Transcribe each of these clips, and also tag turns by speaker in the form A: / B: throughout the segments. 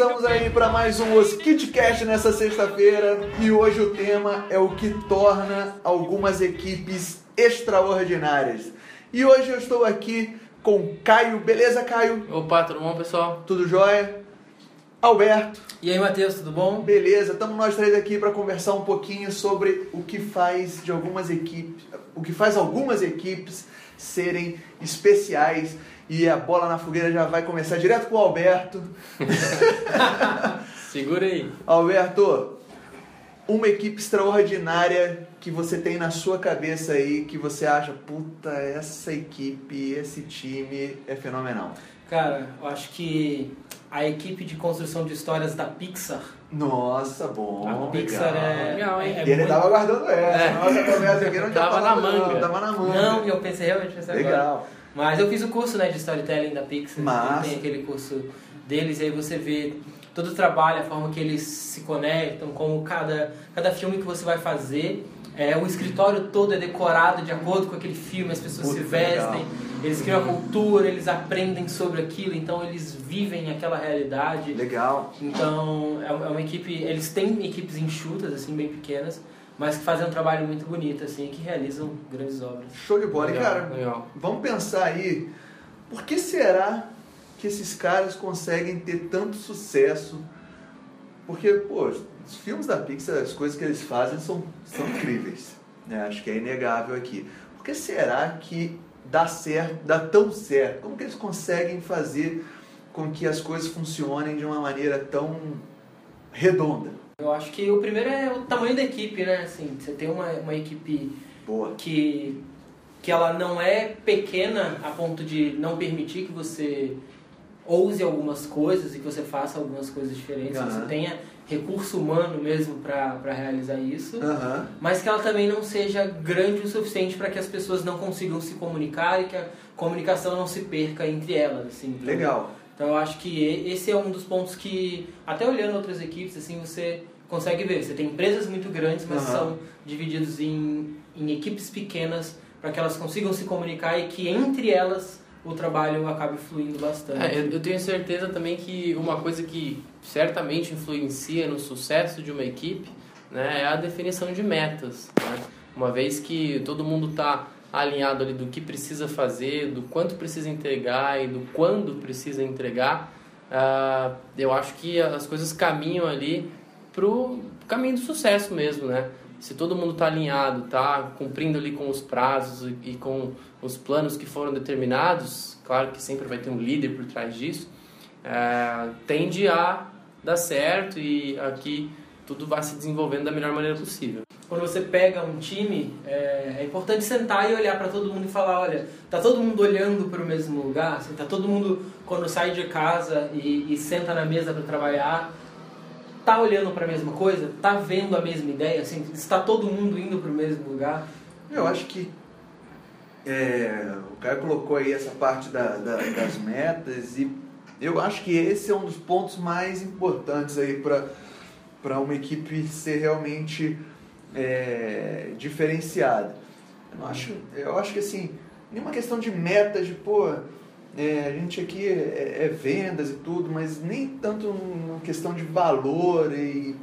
A: estamos aí para mais um Os KitCast nessa sexta-feira e hoje o tema é o que torna algumas equipes extraordinárias. E hoje eu estou aqui com Caio, beleza Caio?
B: Opa, tudo bom pessoal?
A: Tudo jóia? Alberto.
C: E aí Matheus, tudo bom?
A: Beleza, estamos nós três aqui para conversar um pouquinho sobre o que faz de algumas equipes, o que faz algumas equipes serem especiais e a bola na fogueira já vai começar direto com o Alberto.
B: Segura aí.
A: Alberto, uma equipe extraordinária que você tem na sua cabeça aí, que você acha, puta, essa equipe, esse time é fenomenal.
C: Cara, eu acho que a equipe de construção de histórias da Pixar.
A: Nossa, bom.
C: A Pixar
A: legal.
C: é.
B: Legal, hein?
C: é
A: E ele
C: muito-
A: tava guardando essa.
B: É.
A: Nossa conversa aqui não
B: Tava
A: falado,
B: na manga.
A: Não, tava na manga.
C: Não, eu pensei realmente pensei agora. Mas eu fiz o curso né, de storytelling da Pixar.
A: Massa.
C: Tem aquele curso deles, e aí você vê todo o trabalho, a forma que eles se conectam, como cada, cada filme que você vai fazer. É, o escritório todo é decorado de acordo com aquele filme, as pessoas se vestem,
A: legal.
C: eles criam a cultura, eles aprendem sobre aquilo, então eles vivem aquela realidade.
A: Legal.
C: Então, é é uma equipe. Eles têm equipes enxutas, assim, bem pequenas, mas que fazem um trabalho muito bonito, assim, e que realizam grandes obras.
A: Show de bola. E,
B: Legal,
A: cara,
B: legal.
A: vamos pensar aí, por que será que esses caras conseguem ter tanto sucesso? Porque, pô, os filmes da Pixar, as coisas que eles fazem são, são incríveis. Né? Acho que é inegável aqui. Por que será que dá certo, dá tão certo? Como que eles conseguem fazer com que as coisas funcionem de uma maneira tão redonda?
C: Eu acho que o primeiro é o tamanho da equipe, né? Assim, você tem uma, uma equipe
A: Boa.
C: que, que ela não é pequena a ponto de não permitir que você ouse algumas coisas e que você faça algumas coisas diferentes.
A: Aham.
C: Você tenha recurso humano mesmo para realizar isso.
A: Aham.
C: mas que ela também não seja grande o suficiente para que as pessoas não consigam se comunicar e que a comunicação não se perca entre elas, assim.
A: Legal.
C: Então eu acho que esse é um dos pontos que, até olhando outras equipes, assim, você consegue ver. Você tem empresas muito grandes, mas
A: Aham.
C: são divididos em, em equipes pequenas para que elas consigam se comunicar e que entre elas o trabalho acabe fluindo bastante.
B: É, eu, eu tenho certeza também que uma coisa que certamente influencia no sucesso de uma equipe né, é a definição de metas. né? Uma vez que todo mundo está alinhado ali do que precisa fazer, do quanto precisa entregar e do quando precisa entregar, ah, eu acho que as coisas caminham ali pro caminho do sucesso mesmo, né? Se todo mundo está alinhado, tá cumprindo ali com os prazos e, e com os planos que foram determinados, claro que sempre vai ter um líder por trás disso, é, tende a dar certo e aqui tudo vai se desenvolvendo da melhor maneira possível.
C: Quando você pega um time, é, é importante sentar e olhar para todo mundo e falar, olha, tá todo mundo olhando para o mesmo lugar, assim, tá todo mundo quando sai de casa e, e senta na mesa para trabalhar, tá olhando para a mesma coisa, tá vendo a mesma ideia, assim, está todo mundo indo para o mesmo lugar.
A: Eu acho que é, o cara colocou aí essa parte da- da- das metas e eu acho que esse é um dos pontos mais importantes aí para uma equipe ser realmente é, diferenciada. Eu, não acho, eu acho que assim, nenhuma questão de metas, de pô, é, a gente aqui é, é vendas e tudo, mas nem tanto uma questão de valor e,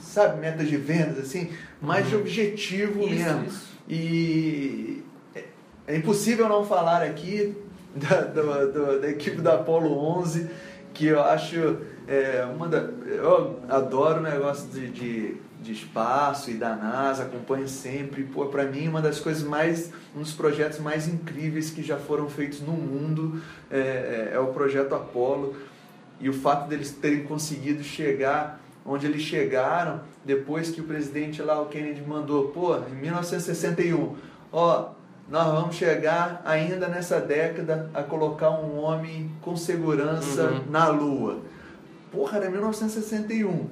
A: sabe, metas de vendas, assim, mais de objetivo
C: Isso,
A: mesmo.
C: isso.
A: E é- é impossível não falar aqui da, do- do- da equipe da Apollo 11, que eu acho é, uma da. Eu adoro o negócio de, de, de espaço e da NASA, acompanho sempre. Pô, pra mim, uma das coisas mais. um dos projetos mais incríveis que já foram feitos no mundo é, é- é o projeto Apollo. E o fato deles terem conseguido chegar onde eles chegaram depois que o presidente lá, o Kennedy, mandou, pô, em 1961, ó, nós vamos chegar ainda nessa década a colocar um homem com segurança
B: Uhum.
A: na Lua. Porra, era 1961.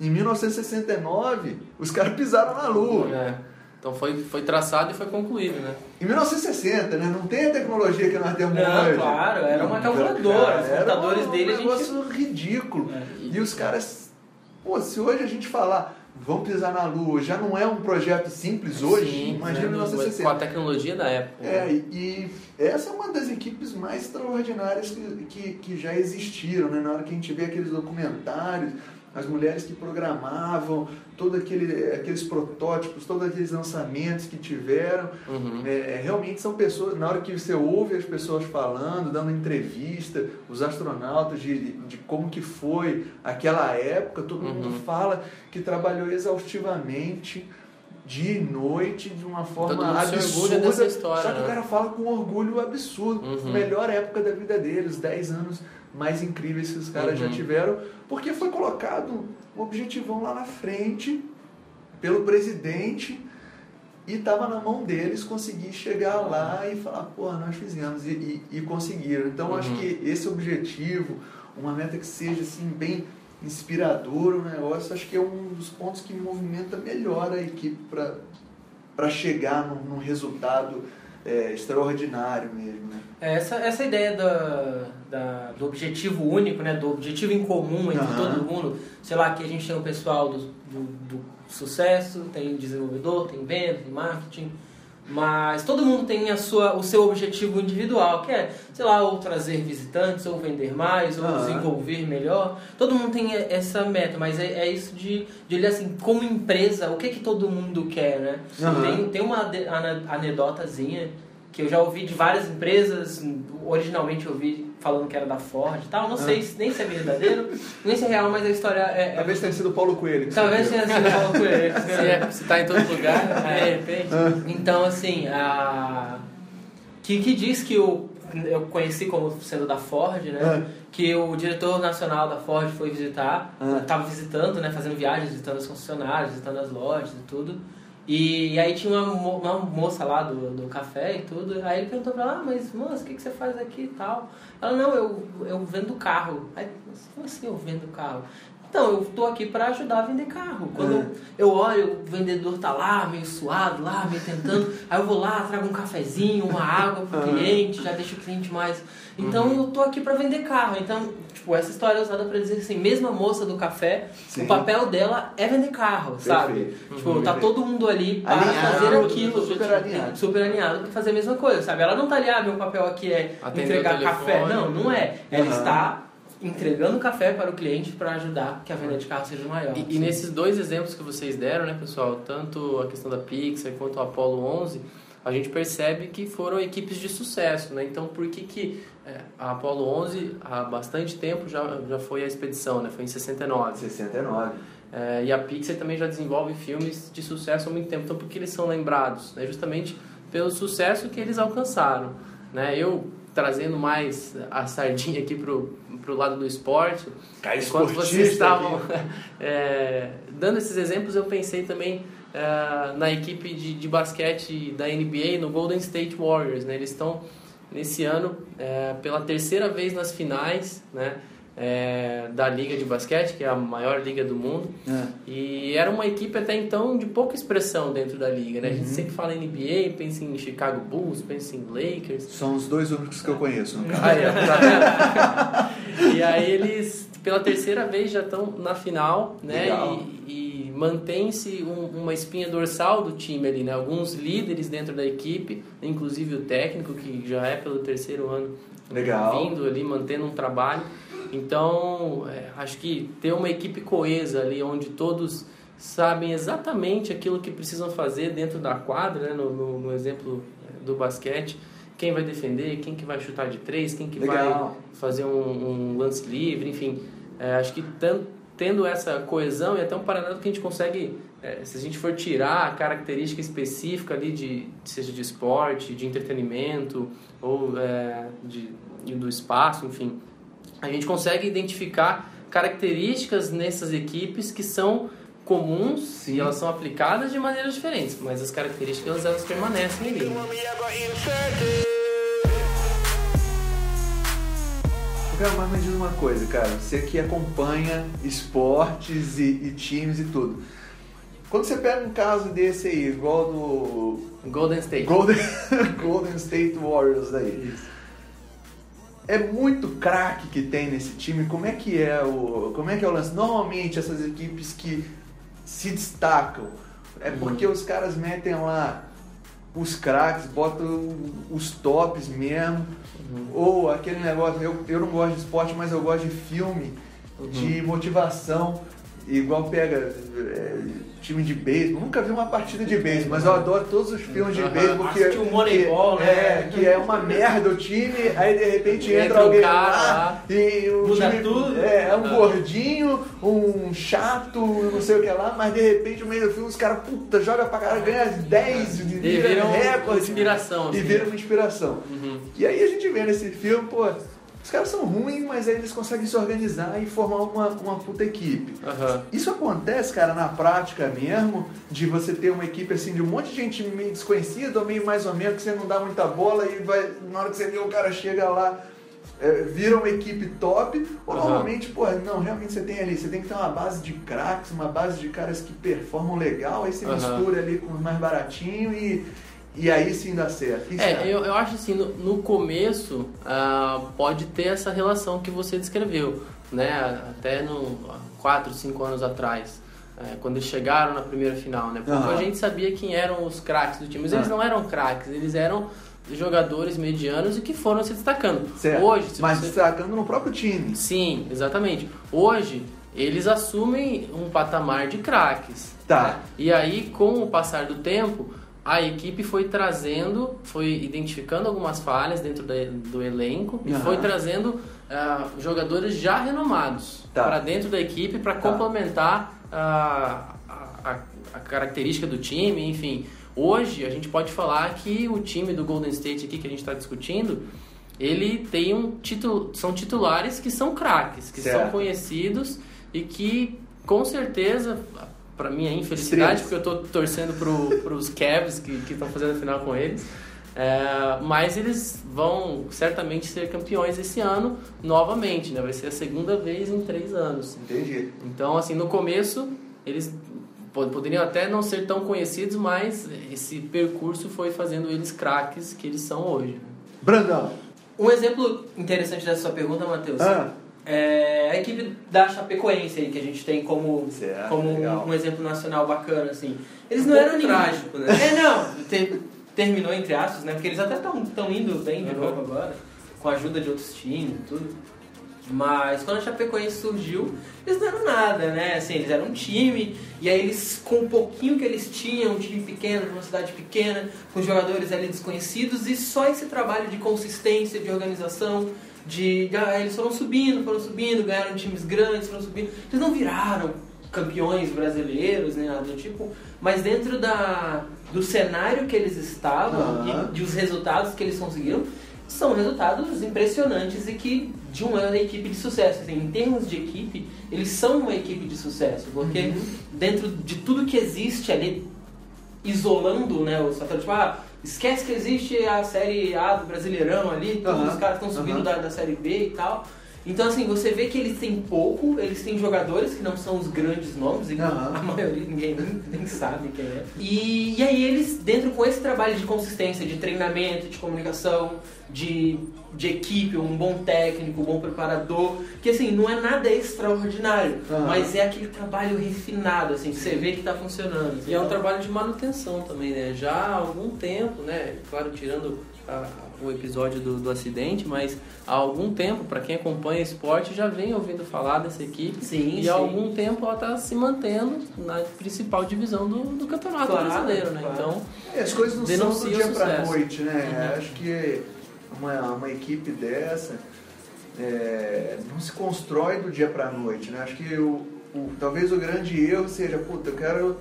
A: Em 1969, os caras pisaram na Lua.
B: É, então foi, foi traçado e foi concluído, né?
A: Em 1960, né? Não tem a tecnologia que nós temos
C: Não,
A: hoje.
C: claro, era uma calculadora,
A: cara,
C: os
A: era
C: computadores
A: um
C: dele gente-
A: negócio ridículo.
C: É.
A: E os caras, pô, se hoje a gente falar, vão pisar na Lua. Já não é um projeto simples hoje,
B: Sim,
A: imagina
B: né,
A: em
B: do-
A: 1960.
B: Com a tecnologia da época.
A: É,
B: né?
A: e, e essa é uma das equipes mais extraordinárias que, que, que já existiram, né? Na hora que a gente vê aqueles documentários, as mulheres que programavam, todos aquele, aqueles protótipos, todos aqueles lançamentos que tiveram.
B: Uhum.
A: É, realmente são pessoas, na hora que você ouve as pessoas falando, dando entrevista, os astronautas de, de como que foi aquela época, todo
B: Uhum.
A: mundo fala que trabalhou exaustivamente, dia e noite, de uma forma absurda.
B: história,
A: só que o
B: né?
A: cara fala com orgulho absurdo.
B: Uhum.
A: Melhor época da vida deles, 10 anos mais incríveis que os caras já
B: Uhum.
A: tiveram, porque foi colocado um objetivão lá na frente pelo presidente e estava na mão deles conseguir chegar lá e falar, pô, nós fizemos e, e, e conseguiram. Então acho
B: Uhum.
A: que esse objetivo, uma meta que seja assim bem inspiradora o negócio, acho que é um dos pontos que movimenta melhor a equipe para chegar num, num resultado é, extraordinário mesmo. Né?
C: É, Essa, essa ideia da, da- do objetivo único, né? do objetivo em comum entre
A: Aham.
C: todo mundo. Sei lá, aqui a gente tem o pessoal do, do, do sucesso, tem desenvolvedor, tem venda, tem marketing. Mas todo mundo tem a sua, o seu objetivo individual, que é, sei lá, ou trazer visitantes, ou vender mais, ou
A: Aham.
C: desenvolver melhor. Todo mundo tem essa meta, mas é, é isso de, de olhar assim, como empresa, o que, que todo mundo quer, né?
A: Aham.
C: Tem, tem uma anedotazinha que eu já ouvi de várias empresas, originalmente eu ouvi falando que era da Ford e tal, não sei se- nem se é verdadeiro, nem se é real, mas a história é... é
A: Talvez tenha sido o Paulo Coelho. que
C: Talvez tenha sido Paulo Coelho.
B: Se, é, se tá em todo lugar,
C: É.
B: de repente.
C: Então, assim, a... Que, que diz que o... Eu conheci como sendo da Ford, né?
A: Ah.
C: Que o diretor nacional da Ford foi visitar,
A: Ah.
C: tava visitando, né? Fazendo viagens, visitando as concessionárias, visitando as lojas e tudo. E, aí tinha uma, uma moça lá do, do café e tudo. Aí ele perguntou pra ela, ah, mas moça, o que, que você faz aqui e tal? Ela, não, eu, eu vendo carro. Aí, "Mas como assim eu vendo carro? Então, eu tô aqui para ajudar a vender carro. Quando
A: É.
C: eu, olho, o vendedor tá lá, meio suado, lá, meio tentando. aí eu vou lá, trago um cafezinho, uma água pro cliente, já deixo o cliente mais. Então eu tô aqui para vender carro. Então, tipo, essa história é usada para dizer assim, mesmo a moça do café,
A: Sim.
C: o papel dela é vender carro, sabe?
A: Perfeito.
C: Tipo,
A: Uhum.
C: tá todo mundo ali para
A: Alinhado,
C: fazer aquilo,
A: super
C: tipo,
A: alinhado.
C: super alinhado para fazer a mesma coisa, sabe? Ela não tá ali, ah, meu papel aqui é
B: Atender
C: entregar café. Não, não é. Ela
A: Aham.
C: está entregando café para o cliente para ajudar que a venda de carro seja maior.
B: E, e nesses dois exemplos que vocês deram, né, pessoal, tanto a questão da Pixar quanto o Apollo 11, a gente percebe que foram equipes de sucesso, né? Então, por que que é, a Apollo 11 há bastante tempo já já foi a expedição, né? Foi em 69.
A: 69.
B: É, e a Pixar também já desenvolve filmes de sucesso há muito tempo. Então, por que eles são lembrados? Né? Justamente pelo sucesso que eles alcançaram. Né? Eu trazendo mais a sardinha aqui pro, pro lado do esporte,
A: Cara,
B: enquanto vocês estavam é, dando esses exemplos, eu pensei também é, na equipe de, de basquete da NBA, no Golden State Warriors. Né? Eles estão nesse ano é, pela terceira vez nas finais, né? é, da liga de basquete, que é a maior liga do mundo.
A: É.
B: E era uma equipe até então de pouca expressão dentro da liga, né? A gente
A: Uhum.
B: sempre fala em NBA, pensa em Chicago Bulls, pensa em Lakers.
A: São os dois únicos que eu conheço. no caso.
B: Aí, ó, tá vendo? e aí eles, pela terceira vez, já estão na final, né? E, e mantém-se um- uma espinha dorsal do time ali, né? Alguns líderes dentro da equipe, inclusive o técnico, que já é pelo terceiro ano
A: Legal.
B: vindo ali, mantendo um trabalho. Então, é, acho que ter uma equipe coesa ali, onde todos sabem exatamente aquilo que precisam fazer dentro da quadra, né? no, no, no exemplo é, do basquete, quem vai defender, quem que vai chutar de três, quem que
A: Legal.
B: vai fazer um, um lance livre, enfim. É, acho que tan- tendo essa coesão e até um paralelo que a gente consegue, é, se a gente for tirar a característica específica ali de seja de esporte, de entretenimento ou é, de, do espaço, enfim, a gente consegue identificar características nessas equipes que são comuns
A: Sim.
B: e elas são aplicadas de maneiras diferentes, mas as características elas permanecem ali.
A: Cara, mas me diz uma coisa, cara. Você que acompanha esportes e, e times e tudo. Quando você pega um caso desse aí, igual do
B: Golden State.
A: Golden, Golden State Warriors aí. É muito craque que tem nesse time. Como é que é o, como é que é o lance? Normalmente essas equipes que se destacam. É porque os caras metem lá os craques, botam os tops mesmo. Ou aquele negócio, eu, eu não gosto de esporte, mas eu gosto de filme, de motivação. Igual pega é, time de beisebol. Nunca vi uma partida de beisebol, mas eu adoro todos os filmes de beisebol. Que,
C: o Moneyball,
A: que,
C: né?
A: É, que é uma merda o time, aí de repente entra,
B: Entra
A: alguém
B: cara
A: lá e o
C: muda
A: time
C: tudo.
A: É, é um
B: Ah.
A: gordinho, um chato, não sei o que lá, mas de repente no meio do filme os caras, puta, joga pra caralho, ganha 10,
B: E
A: vira recorde.
B: inspiração,
A: E
B: assim.
A: vira uma inspiração.
B: Uhum.
A: E aí a gente vê nesse filme, pô, os caras são ruins, mas aí eles conseguem se organizar e formar uma, uma puta equipe.
B: Aham.
A: Isso acontece, cara, na prática mesmo, de você ter uma equipe assim, de um monte de gente meio desconhecida, ou meio mais ou menos, que você não dá muita bola e vai, na hora que você vê o cara chega lá, é, vira uma equipe top, ou
B: Aham.
A: normalmente, pô, não, realmente você tem ali, você tem que ter uma base de craques, uma base de caras que performam legal, aí você
B: Aham.
A: mistura ali com os mais baratinhos e, e aí sim dá certo. O que você acha?
B: É, eu, eu acho assim, no, no começo ah, pode ter essa relação que você descreveu, né? Até no 4, 5 anos atrás, é, quando eles chegaram na primeira final, né? Porque
A: Aham.
B: a gente sabia quem eram os craques do time, mas eles
A: Ah.
B: não eram craques, eles eram jogadores medianos e que foram se destacando.
A: Certo.
B: Hoje, se
A: mas
B: você...
A: destacando no próprio time.
B: Sim, exatamente. Hoje, eles assumem um patamar de craques.
A: Tá.
B: né? E aí, com o passar do tempo, a equipe foi trazendo, foi identificando algumas falhas dentro da- do elenco e foi trazendo ah, jogadores já renomados
A: Tá.
B: para dentro da equipe para
A: Tá.
B: complementar ah, a, a- a característica do time, enfim. Hoje a gente pode falar que o time do Golden State aqui que a gente está discutindo, ele tem um título, são titulares que são craques, que
A: Certo.
B: são conhecidos e que com certeza, para minha infelicidade,
A: Estrelas.
B: porque eu tô torcendo para os Cavs que estão fazendo a final com eles, é, mas eles vão certamente ser campeões esse ano novamente, né? Vai ser a segunda vez em três anos.
A: Entendi.
B: Então, assim, no começo eles po- poderiam até não ser tão conhecidos, mas esse percurso foi fazendo eles craques que eles são hoje. né?
A: Brandão.
C: Um exemplo interessante dessa sua pergunta, Matheus,
A: Ah,
C: é a equipe da Chapecoense aí, que a gente tem como,
A: Certo,
C: como
A: legal.
C: um exemplo nacional bacana, assim. Eles
D: Um
C: não eram ninguém.
D: trágico, né?
C: É, não, te- terminou entre aspas, né? Porque eles até estão indo bem de
B: Uhum.
C: novo agora, com a ajuda de outros times e tudo. Mas quando a Chapecoense surgiu, eles não eram nada, né? Assim, eles eram um time, e aí eles, com o pouquinho que eles tinham, um time pequeno, de uma cidade pequena, com jogadores ali desconhecidos, e só esse trabalho de consistência, de organização, de. de ah, eles foram subindo, foram subindo, ganharam times grandes, foram subindo. Eles não viraram campeões brasileiros, nem nada do tipo, mas dentro da, do cenário que eles estavam
A: Aham.
C: e de os resultados que eles conseguiram, são resultados impressionantes e que de uma equipe de sucesso. Assim, em termos de equipe, eles são uma equipe de sucesso, porque dentro de tudo que existe ali, isolando né, os fatores, tipo, ah, esquece que existe a série A do Brasileirão ali, todos
A: Aham,
C: os caras estão subindo
A: aham.
C: da, da série B e tal. Então, assim, você vê que eles têm pouco, eles têm jogadores que não são os grandes nomes, e que
A: Aham.
C: a maioria ninguém nem, sabe quem é. E, e aí eles, dentro com esse trabalho de consistência, de treinamento, de comunicação, de, de equipe, um bom técnico, um bom preparador, que assim, não é nada extraordinário,
A: Aham.
C: mas é aquele trabalho refinado, assim, que você vê que tá funcionando.
B: E é um
C: Então,
B: trabalho de manutenção também, né? Já há algum tempo, né? Claro, tirando a- o episódio do, do acidente, mas há algum tempo, para quem acompanha esporte, já vem ouvindo falar dessa equipe.
C: Sim,
B: e
C: sim.
B: há algum tempo ela está se mantendo na principal divisão do, do campeonato
C: Claro,
B: brasileiro, né?
C: claro.
B: Então,
A: É, as coisas não são do dia pra
B: sucesso.
A: noite, né?
B: Uhum.
A: Acho que uma, uma equipe dessa é, não se constrói do dia pra noite, né? Acho que o, o- talvez o grande erro seja, puta, eu quero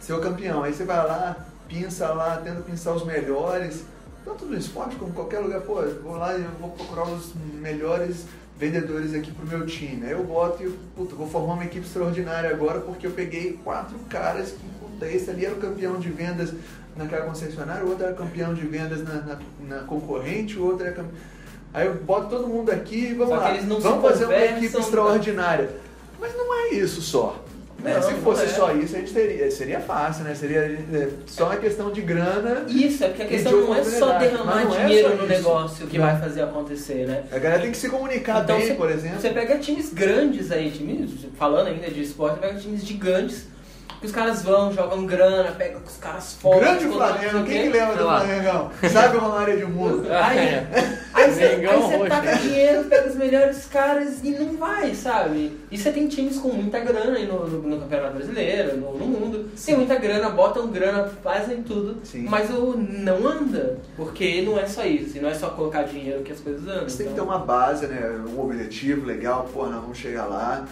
A: ser o campeão. Aí você vai lá, pinça lá, tenta pensar os melhores, tanto no esporte como em qualquer lugar. Pô, vou lá e vou procurar os melhores vendedores aqui pro meu time. Aí eu boto e, puta, vou formar uma equipe extraordinária agora porque eu peguei quatro caras que, puta, esse ali era o campeão de vendas naquela concessionária, o outro era campeão de vendas na, na, na concorrente, o outro era campeão... Aí eu boto todo mundo aqui e vamos lá, vamos fazer uma equipe
C: né?
A: extraordinária. Mas não é isso só. Né?
C: Não,
A: Se fosse
C: é.
A: só isso, a gente teria, seria fácil, né? Seria é, só uma questão de grana.
C: Isso, é porque a questão não é só derramar
A: não é
C: dinheiro
A: só
C: no negócio que
A: Não.
C: vai fazer acontecer, né?
A: A galera tem que se comunicar
C: Então,
A: bem,
C: você-
A: por exemplo.
C: Você pega times grandes aí, times, falando ainda de esporte, pega times gigantes que os caras vão, jogam grana, pegam os caras fortes.
A: Grande Flamengo,
C: mundo,
A: quem que lembra do. Flamengo? Sabe o Romário Edmundo?
C: Aí,
B: É.
C: aí você, aí você
B: roxo,
C: taca
B: né?
C: dinheiro, pega os melhores caras e não vai, sabe? E você tem times com muita grana aí no, no, no Campeonato Brasileiro, no, no mundo. Tem muita grana, botam grana, fazem tudo.
A: Sim.
C: Mas o não anda. Porque não é só isso. E não é só colocar dinheiro que as coisas andam.
A: Você tem que ter
C: Então,
A: uma base, né? Um objetivo legal, pô, nós vamos chegar lá.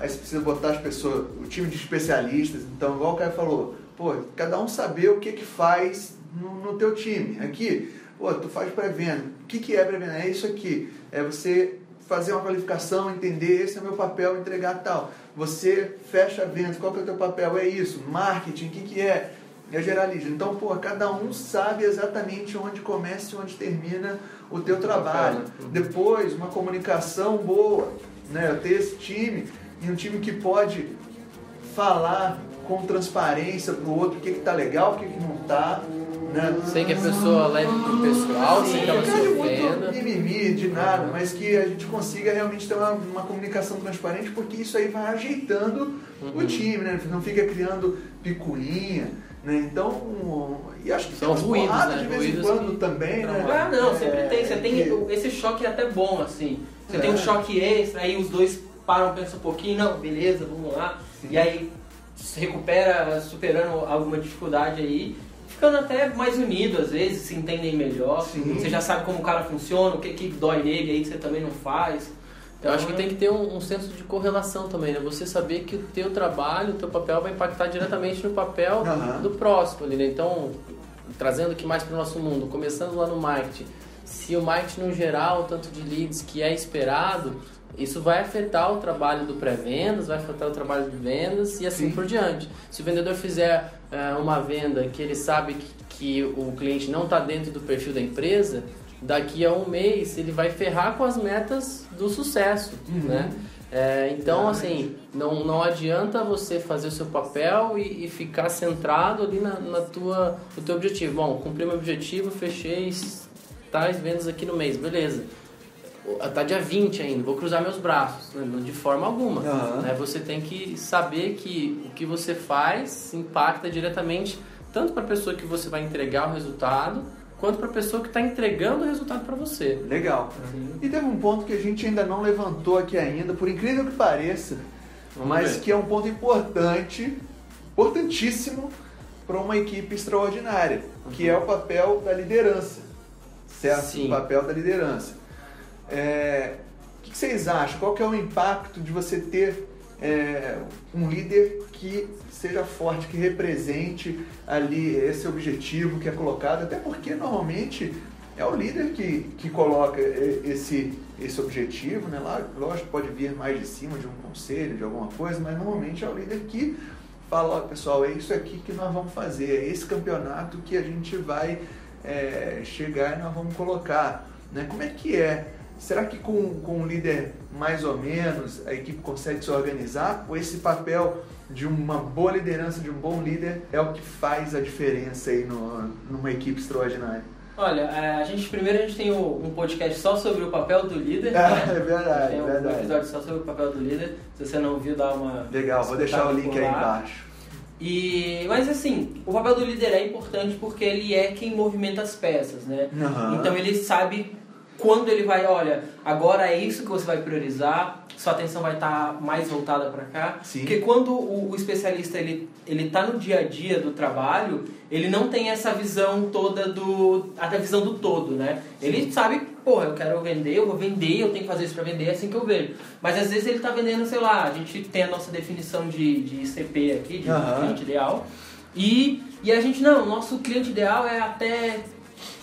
A: Aí você precisa botar as pessoas, o time de especialistas. Então, igual o cara falou, pô, cada um saber o que que faz no, no teu time. Aqui, pô, tu faz pré-venda. O que que é pré-venda? É isso aqui. É você fazer uma qualificação, entender, esse é o meu papel, entregar tal. Você fecha vendas, qual que é o teu papel? É isso. Marketing, o que que é? É geralista. Então, pô, cada um sabe exatamente onde começa e onde termina o teu trabalho. Depois, uma comunicação boa, né? Eu ter esse time e um time que pode falar com transparência pro outro o que que tá legal, o que que não tá, né?
B: Sem que a pessoa leve pro pessoal, sem que ela se
A: Não de muito
B: ofenda.
A: mimimi, de nada, mas que a gente consiga realmente ter uma, uma comunicação transparente, porque isso aí vai ajeitando
B: Uhum.
A: o time, né? Não fica criando picuinha, né? Então, e acho que
B: São
A: tem
B: ruídos, né?
A: de vez em
B: Ruídos
A: quando
B: que-
A: também, né?
C: Ah, não, sempre
A: É,
C: tem. Você tem
A: que-
C: esse choque é até bom, assim. Você
A: É.
C: tem um choque extra, aí os dois param, pensam um pouquinho, não, beleza, vamos lá.
A: Sim.
C: E aí se recupera, superando alguma dificuldade aí, ficando até mais unido às vezes, se entendem melhor.
A: Sim.
C: Você já sabe como o cara funciona, o que, que dói nele aí que você também não faz.
B: Eu acho que tem que ter um, um senso de correlação também, né? Você saber que o teu trabalho, o teu papel vai impactar diretamente no papel
A: Aham.
B: do próximo ali, né? Então, trazendo aqui mais para o nosso mundo, começando lá no marketing. Se o marketing no geral, o tanto de leads que é esperado, isso vai afetar o trabalho do pré-vendas, vai afetar o trabalho de vendas e assim
A: Sim.
B: por diante. Se o vendedor fizer eh, uma venda que ele sabe que, que o cliente não está dentro do perfil da empresa, daqui a um mês ele vai ferrar com as metas do sucesso,
A: Uhum.
B: né? É, então, assim, não, não adianta você fazer o seu papel e, e ficar centrado ali na, na tua, no teu objetivo. Bom, cumpri meu objetivo, fechei tais vendas aqui no mês, beleza. Tá dia 20 ainda, vou cruzar meus braços, né? Não de forma alguma.
A: Aham.
B: né? Você tem que saber que o que você faz impacta diretamente tanto para a pessoa que você vai entregar o resultado, quanto para a pessoa que está entregando o resultado para você.
A: Legal. E teve um ponto que a gente ainda não levantou aqui ainda, por incrível que pareça,
B: Vamos
A: mas
B: ver.
A: que é um ponto importante, importantíssimo para uma equipe extraordinária, que é o papel da liderança. Certo?
B: Sim.
A: O papel da liderança. É, o que vocês acham? Qual que é o impacto de você ter é, um líder que seja forte, que represente ali esse objetivo que é colocado? Até porque normalmente é o líder que, que coloca esse, esse objetivo, né? Lá, lógico, pode vir mais de cima de um conselho, de alguma coisa, mas normalmente é o líder que fala, ó, pessoal, é isso aqui que nós vamos fazer, é esse campeonato que a gente vai é, chegar e nós vamos colocar. Né? Como é que é? Será que com, com um líder mais ou menos a equipe consegue se organizar? Ou esse papel de uma boa liderança, de um bom líder, é o que faz a diferença aí no, numa equipe extraordinária?
C: Olha, é, a gente primeiro a gente tem um podcast só sobre o papel do líder.
A: Ah,
C: né?
A: é verdade,
C: tem
A: é
C: um
A: verdade.
C: episódio só sobre o papel do líder. Se você não viu, dá uma.
A: Legal, vou deixar o link aí embaixo.
C: E, mas assim, o papel do líder é importante porque ele é quem movimenta as peças, né?
A: Aham.
C: Então ele sabe quando ele vai, olha, agora é isso que você vai priorizar, sua atenção vai estar mais voltada para cá.
A: Sim.
C: Porque quando o, o especialista ele ele tá no dia a dia do trabalho, ele não tem essa visão toda do a visão do todo, né? Ele sabe, porra, eu quero vender, eu vou vender, eu tenho que fazer isso para vender, é assim que eu vejo. Mas às vezes ele tá vendendo, sei lá, a gente tem a nossa definição de, de CP aqui, de
A: Aham.
C: cliente ideal. E, e a gente, não, nosso cliente ideal é até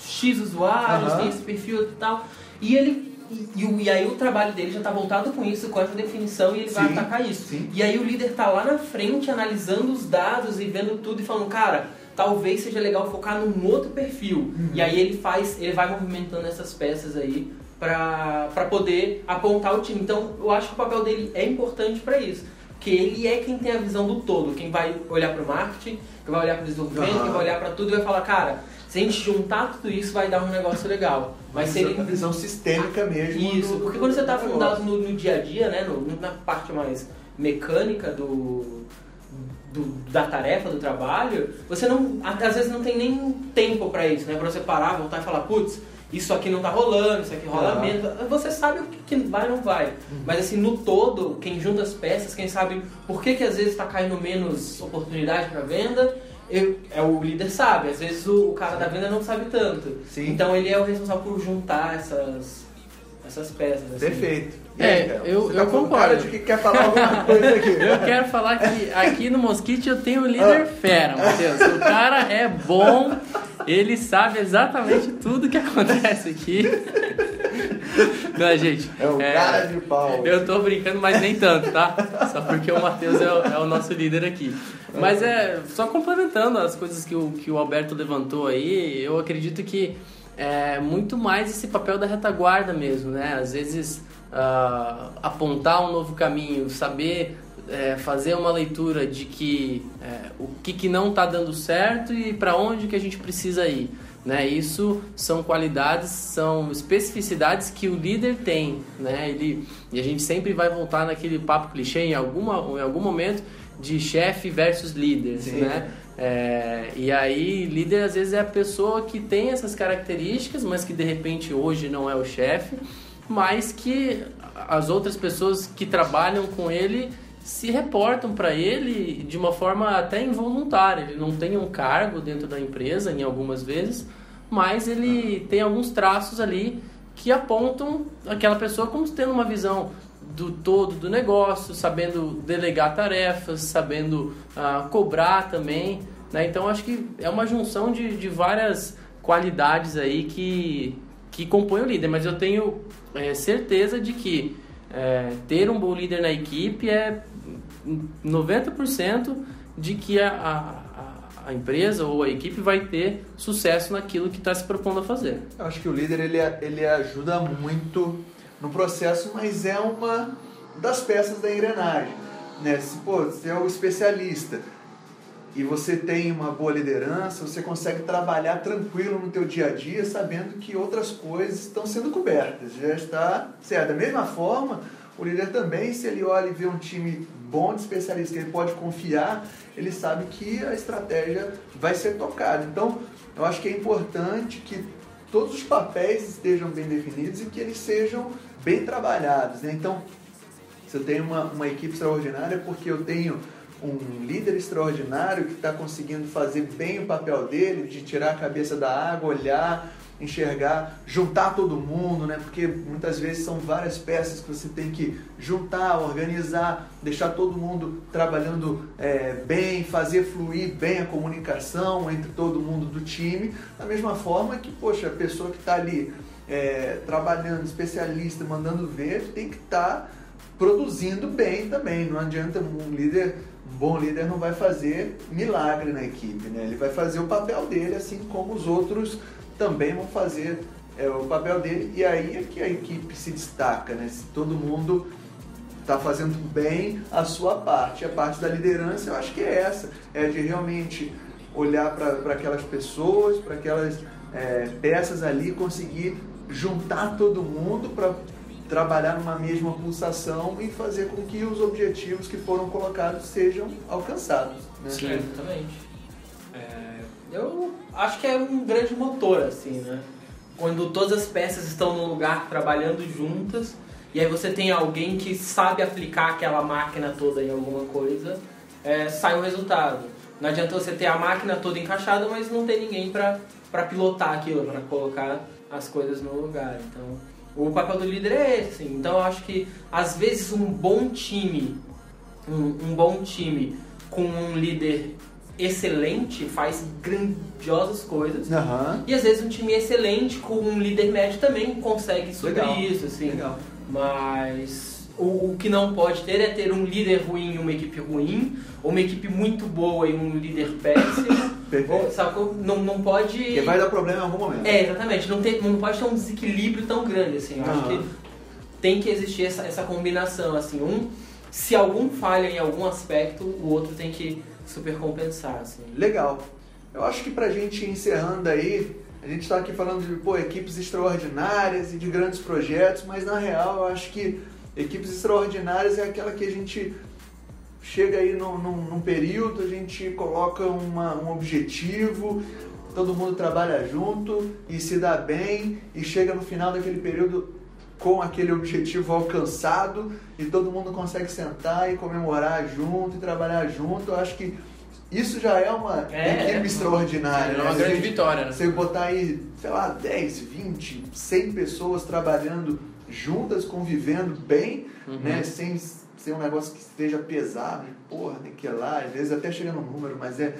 C: X usuários,
A: Aham.
C: tem esse perfil e tal. E ele. E, e aí o trabalho dele já está voltado com isso, com essa definição, e ele vai
A: Sim,
C: atacar isso.
A: sim.
C: E aí o líder tá lá na frente analisando os dados e vendo tudo e falando, cara, talvez seja legal focar num outro perfil.
A: Uhum.
C: E aí ele faz, ele vai movimentando essas peças aí pra poder apontar o time. Então eu acho que o papel dele é importante para isso. Porque ele é quem tem a visão do todo, quem vai olhar para o marketing, quem vai olhar para o desenvolvimento,
A: Aham.
C: quem vai olhar para tudo e vai falar, cara, se a gente juntar tudo isso vai dar um negócio legal. Mas se
A: Visão-
C: ele
A: a visão sistêmica mesmo.
C: isso,
A: do-
C: porque quando você está
A: do
C: fundado no, no dia a dia, né, no- na parte mais mecânica do, do, da tarefa, do trabalho, você não, às vezes não tem nem tempo para isso, né? Para você parar, voltar e falar, putz, isso aqui não tá rolando, isso aqui rola menos. Você sabe o que vai ou não vai. Uhum. Mas assim, no todo, quem junta as peças, quem sabe por que, que às vezes está caindo menos oportunidade para venda, eu, é o líder sabe. Às vezes o, o cara da venda não sabe tanto.
A: Sim.
C: Então ele é o responsável por juntar essas, essas peças. Assim.
A: Perfeito.
B: É, eu, eu tá concordo.
A: de que quer falar alguma coisa aqui.
B: eu quero falar que aqui no Mosquite eu tenho um líder ah. fera, Matheus. O cara é bom, ele sabe exatamente tudo que acontece aqui. Não, gente.
A: É o é, cara de pau.
B: Eu tô brincando, mas nem tanto, tá? Só porque o Matheus é, o, é o nosso líder aqui. Mas é, só complementando as coisas que o, que o Alberto levantou aí, eu acredito que é muito mais esse papel da retaguarda mesmo, né? Às vezes uh, apontar um novo caminho, saber é, fazer uma leitura de que é, o que, que não está dando certo e para onde que a gente precisa ir. Né? Isso são qualidades, são especificidades que o líder tem. Né? Ele, e a gente sempre vai voltar naquele papo clichê em, alguma, em algum momento de chefe versus líder. Né? É, e aí, líder às vezes é a pessoa que tem essas características, mas que de repente hoje não é o chefe mas que as outras pessoas que trabalham com ele se reportam para ele de uma forma até involuntária. Ele não tem um cargo dentro da empresa, em algumas vezes, mas ele tem alguns traços ali que apontam aquela pessoa como tendo uma visão do todo do negócio, sabendo delegar tarefas, sabendo uh, cobrar também. Né? Então acho que é uma junção de, de várias qualidades aí que, que compõem o líder, mas eu tenho é, certeza de que é, ter um bom líder na equipe é 90% de que a, a, a, empresa ou a equipe vai ter sucesso naquilo que está se propondo a fazer.
A: Eu acho que o líder ele, ele ajuda muito no processo, mas é uma das peças da engrenagem. Né? Se pô, você é o especialista, e você tem uma boa liderança, você consegue trabalhar tranquilo no teu dia a dia, sabendo que outras coisas estão sendo cobertas, já está certo. Da mesma forma, o líder também, se ele olha e vê um time bom de especialistas que ele pode confiar, ele sabe que a estratégia vai ser tocada. Então, eu acho que é importante que todos os papéis estejam bem definidos e que eles sejam bem trabalhados. Né? Então, se eu tenho uma, uma equipe extraordinária, é porque eu tenho um líder extraordinário que está conseguindo fazer bem o papel dele, de tirar a cabeça da água, olhar, enxergar, juntar todo mundo, né? Porque muitas vezes são várias peças que você tem que juntar, organizar, deixar todo mundo trabalhando é, bem, fazer fluir bem a comunicação entre todo mundo do time. Da mesma forma que, poxa, a pessoa que está ali é, trabalhando, especialista, mandando ver, tem que estar tá produzindo bem também. Não adianta um líder um bom líder não vai fazer milagre na equipe, né? Ele vai fazer o papel dele, assim como os outros também vão fazer é, o papel dele. E aí é que a equipe se destaca, né? Se todo mundo está fazendo bem a sua parte. A parte da liderança, eu acho que é essa, é de realmente olhar para aquelas pessoas, para aquelas é, peças ali, conseguir juntar todo mundo para trabalhar numa mesma pulsação e fazer com que os objetivos que foram colocados sejam alcançados. Né?
C: Sim, exatamente. É, eu acho que é um grande motor, assim, né? Quando todas as peças estão no lugar trabalhando juntas e aí você tem alguém que sabe aplicar aquela máquina toda em alguma coisa, é, sai um resultado. Não adianta você ter a máquina toda encaixada, mas não ter ninguém para pilotar aquilo, para colocar as coisas no lugar. Então, o papel do líder é esse. Então eu acho que às vezes um bom time, um, um bom time com um líder excelente faz grandiosas coisas.
A: Uhum.
C: E às vezes um time excelente com um líder médio também consegue subir Legal. isso, assim.
A: Legal.
C: Mas o, que não pode ter é ter um líder ruim e uma equipe ruim, ou uma equipe muito boa e um líder péssimo.
A: Perfeito.
C: Sacou? Não, não pode.
A: Porque vai dar problema em algum momento.
C: É, exatamente. Não, tem, não pode ter um desequilíbrio tão grande, assim. Eu uhum. acho que tem que existir essa, essa combinação, assim. Um, se algum falha em algum aspecto, o outro tem que supercompensar, assim.
A: Legal. Eu acho que pra gente ir encerrando aí, a gente está aqui falando de pô, equipes extraordinárias e de grandes projetos, mas na real eu acho que equipes extraordinárias é aquela que a gente chega aí num, num, num período, a gente coloca uma, um objetivo, todo mundo trabalha junto e se dá bem e chega no final daquele período com aquele objetivo alcançado e todo mundo consegue sentar e comemorar junto e trabalhar junto. Eu acho que isso já é uma
C: É,
A: equipe
C: é.
A: extraordinária.
B: É uma
A: né?
B: grande
A: Você-
B: vitória, né?
A: Você botar aí, sei lá, 10, 20, 100 pessoas trabalhando juntas, convivendo bem,
B: Uhum.
A: né? Sem ser um negócio que esteja pesado, porra, tem que ir lá, às vezes até chega no número, mas é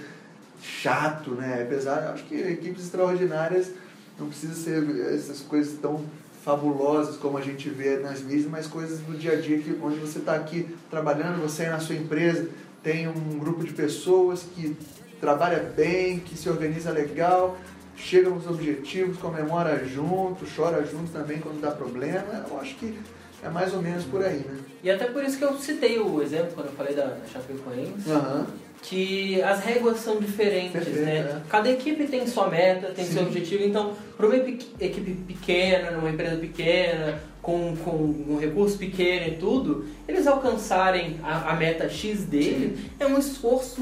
A: chato, né? É pesado. Acho que equipes extraordinárias não precisa ser essas coisas tão fabulosas como a gente vê nas mídias, mas coisas do dia a dia que onde você está aqui trabalhando, você aí na sua empresa tem um grupo de pessoas que trabalha bem, que se organiza legal, chega nos objetivos, comemora junto, chora junto também quando dá problema. Eu acho que é mais ou menos por aí, né?
C: E até por isso que eu citei o exemplo quando eu falei da, da Chapecoense,
A: Aham.
C: que as réguas são diferentes,
A: Perfeito,
C: né?
A: é.
C: Cada equipe tem sua meta, tem
A: Sim.
C: seu objetivo, então para uma equipe pequena, numa empresa pequena, com, com um recurso pequeno e tudo, eles alcançarem a, a meta X dele é um esforço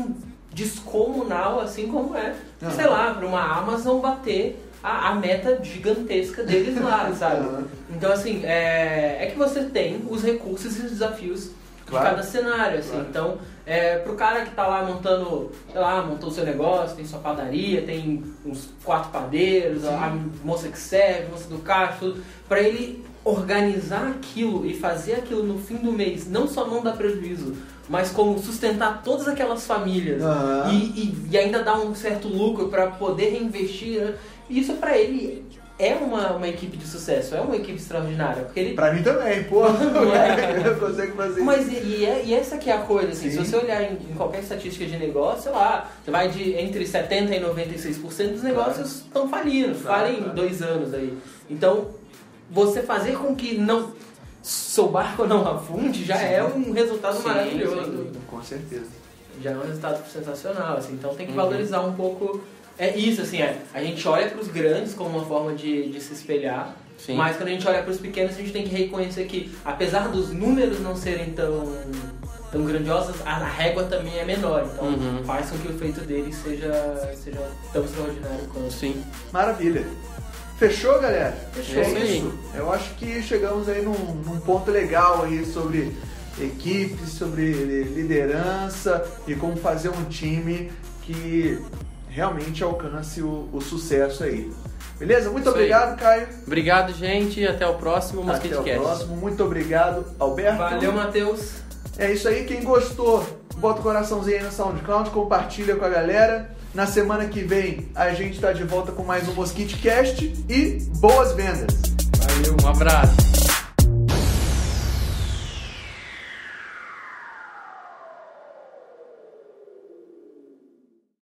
C: descomunal, assim como é,
A: Aham.
C: sei lá, para uma Amazon bater a, a meta gigantesca deles lá, sabe?
A: Aham.
C: Então, assim, é, é que você tem os recursos e os desafios
A: Claro.
C: de cada cenário, assim.
A: Claro.
C: Então, é, pro cara que tá lá montando, sei lá, montou o seu negócio, tem sua padaria, tem uns quatro padeiros,
A: Sim.
C: a, moça que serve, a moça do caixa, tudo, pra ele organizar aquilo e fazer aquilo no fim do mês, não só não dar prejuízo, mas como sustentar todas aquelas famílias
A: Aham.
C: e, e, e ainda dar um certo lucro para poder reinvestir, né? isso pra ele é uma, uma equipe de sucesso, é uma equipe extraordinária, porque ele
A: Pra mim também.
C: Não é?
A: Eu consigo fazer
C: mas e, e é- e essa que é a coisa, assim, se
A: Sim.
C: você olhar em, em qualquer estatística de negócio, sei lá, você vai de entre 70% e 96% dos negócios estão falindo,
A: Claro,
C: falem
A: claro.
C: em dois anos aí. Então, você fazer com que não seu barco não afunde já
A: Sim.
C: é um resultado
B: Sim,
C: maravilhoso.
A: Com certeza.
C: Já é um resultado sensacional, assim, então tem que
B: Uhum.
C: valorizar um pouco. É isso, assim, é, a gente olha para os grandes como uma forma de, de se espelhar,
B: Sim.
C: mas quando a gente olha para os pequenos, a gente tem que reconhecer que, apesar dos números não serem tão, tão grandiosos, a régua também é menor. Então,
B: Uhum.
C: faz com que o feito deles seja, seja tão extraordinário quanto.
B: Sim.
A: Maravilha. Fechou, galera?
C: Fechou.
A: É
B: isso aí.
A: isso. Eu acho que chegamos aí num, num ponto legal aí sobre equipes, sobre liderança e como fazer um time que realmente alcance o, o sucesso aí. Beleza? Muito
B: Isso aí.
A: obrigado, Caio.
B: Obrigado, gente. Até o próximo
A: Até o próximo. Muito obrigado, Alberto.
C: Valeu, Matheus!
A: É isso aí, quem gostou, bota o coraçãozinho aí no SoundCloud, compartilha com a galera. Na semana que vem a gente tá de volta com mais um Mosquite Cast e boas vendas!
B: Valeu, um abraço.